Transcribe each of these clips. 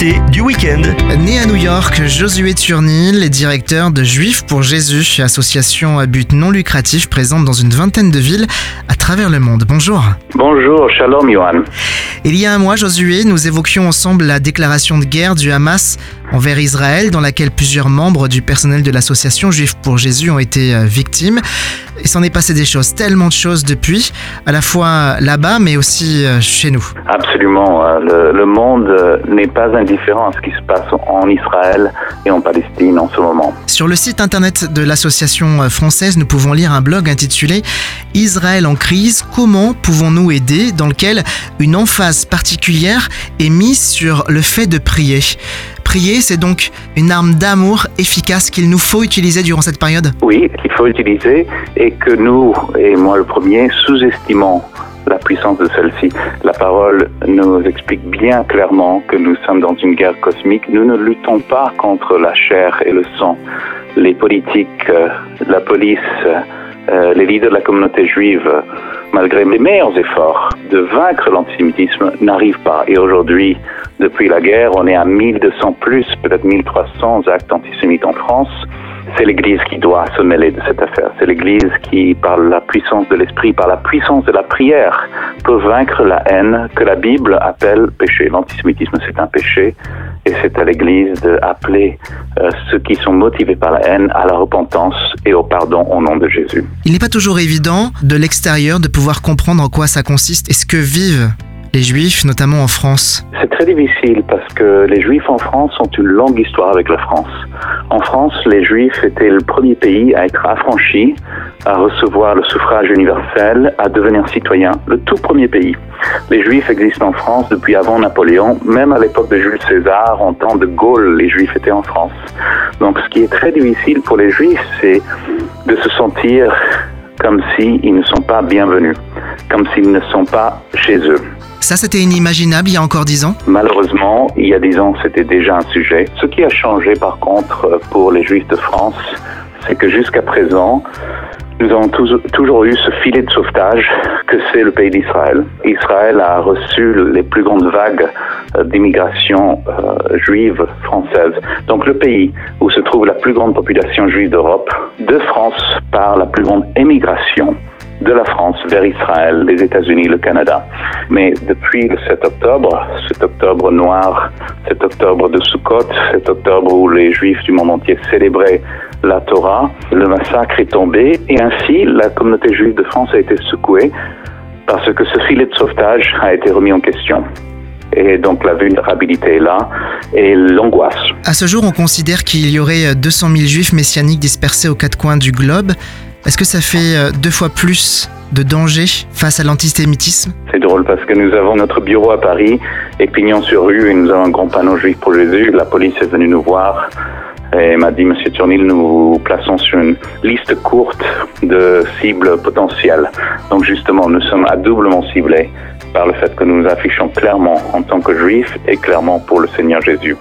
L'invité du week-end. Né à New York, Josué Turnil est directeur de Juifs pour Jésus, association à but non lucratif présente dans une vingtaine de villes à travers le monde. Bonjour. Bonjour, shalom Johan. Il y a un mois, Josué, nous évoquions ensemble la déclaration de guerre du Hamas envers Israël, dans laquelle plusieurs membres du personnel de l'association Juifs pour Jésus ont été euh, victimes. Il s'en est passé des choses, tellement de choses depuis, à la fois là-bas, mais aussi euh, chez nous. Absolument. Euh, le, le monde n'est pas indifférent à ce qui se passe en Israël et en Palestine en ce moment. Sur le site internet de l'association française, nous pouvons lire un blog intitulé Israël en crise, comment pouvons-nous aider? dans lequel une emphase particulière est mise sur le fait de prier. Prier, c'est donc une arme d'amour efficace qu'il nous faut utiliser durant cette période Oui, qu'il faut utiliser et que nous, et moi le premier, sous-estimons la puissance de celle-ci. La parole nous explique bien clairement que nous sommes dans une guerre cosmique. Nous ne luttons pas contre la chair et le sang. Les politiques, euh, la police, euh, les leaders de la communauté juive, malgré les meilleurs efforts de vaincre l'antisémitisme, n'arrivent pas. Et aujourd'hui, depuis la guerre, on est à 1200 plus, peut-être 1300 actes antisémites en France. C'est l'Église qui doit se mêler de cette affaire. C'est l'Église qui, par la puissance de l'esprit, par la puissance de la prière, peut vaincre la haine que la Bible appelle péché. L'antisémitisme, c'est un péché. Et c'est à l'Église d'appeler euh, ceux qui sont motivés par la haine à la repentance et au pardon au nom de Jésus. Il n'est pas toujours évident de l'extérieur de pouvoir comprendre en quoi ça consiste et ce que vivent les Juifs, notamment en France C'est très difficile parce que les Juifs en France ont une longue histoire avec la France. En France, les Juifs étaient le premier pays à être affranchi, à recevoir le suffrage universel, à devenir citoyen, le tout premier pays. Les Juifs existent en France depuis avant Napoléon, même à l'époque de Jules César, en temps de Gaulle, les Juifs étaient en France. Donc ce qui est très difficile pour les Juifs, c'est de se sentir comme s'ils ne sont pas bienvenus, comme s'ils ne sont pas chez eux. Ça, c'était inimaginable il y a encore dix ans? Malheureusement, il y a dix ans, c'était déjà un sujet. Ce qui a changé, par contre, pour les Juifs de France, c'est que jusqu'à présent, nous avons toujours eu ce filet de sauvetage que c'est le pays d'Israël. Israël a reçu les plus grandes vagues euh, d'immigration euh, juive française. Donc le pays où se trouve la plus grande population juive d'Europe, de France par la plus grande émigration de la France vers Israël, les États-Unis, le Canada. Mais depuis le 7 octobre, cet octobre noir, cet octobre de Sukkot, cet octobre où les Juifs du monde entier célébraient la Torah, le massacre est tombé et ainsi la communauté juive de France a été secouée parce que ce filet de sauvetage a été remis en question. Et donc la vulnérabilité est là et l'angoisse. À ce jour, on considère qu'il y aurait 200 000 juifs messianiques dispersés aux quatre coins du globe. Est-ce que ça fait euh, deux fois plus de danger face à l'antisémitisme? C'est drôle parce que nous avons notre bureau à Paris et pignon sur rue et nous avons un grand panneau juif pour Jésus. La police est venue nous voir et m'a dit Monsieur Turnil, nous vous plaçons sur une liste courte de cibles potentielles. Donc justement, nous sommes à doublement ciblés par le fait que nous nous affichons clairement en tant que juifs et clairement pour le Seigneur Jésus.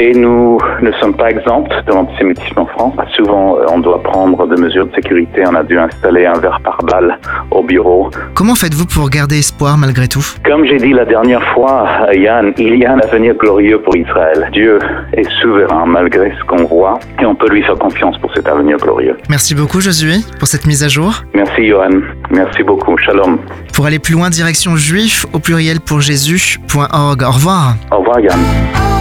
Et nous ne sommes pas exempts de l'antisémitisme en France. Souvent, euh, on doit prendre des mesures de sécurité. On a dû installer un verre par balle au bureau. Comment faites-vous pour garder espoir malgré tout? Comme j'ai dit la dernière fois, Yann, il y a un avenir glorieux pour Israël. Dieu est souverain malgré ce qu'on voit et on peut lui faire confiance pour cet avenir glorieux. Merci beaucoup Josué pour cette mise à jour. Merci Johan. Merci beaucoup. Shalom. Pour aller plus loin, direction juif au pluriel pour Jésus.org. Au revoir. Au revoir Yann.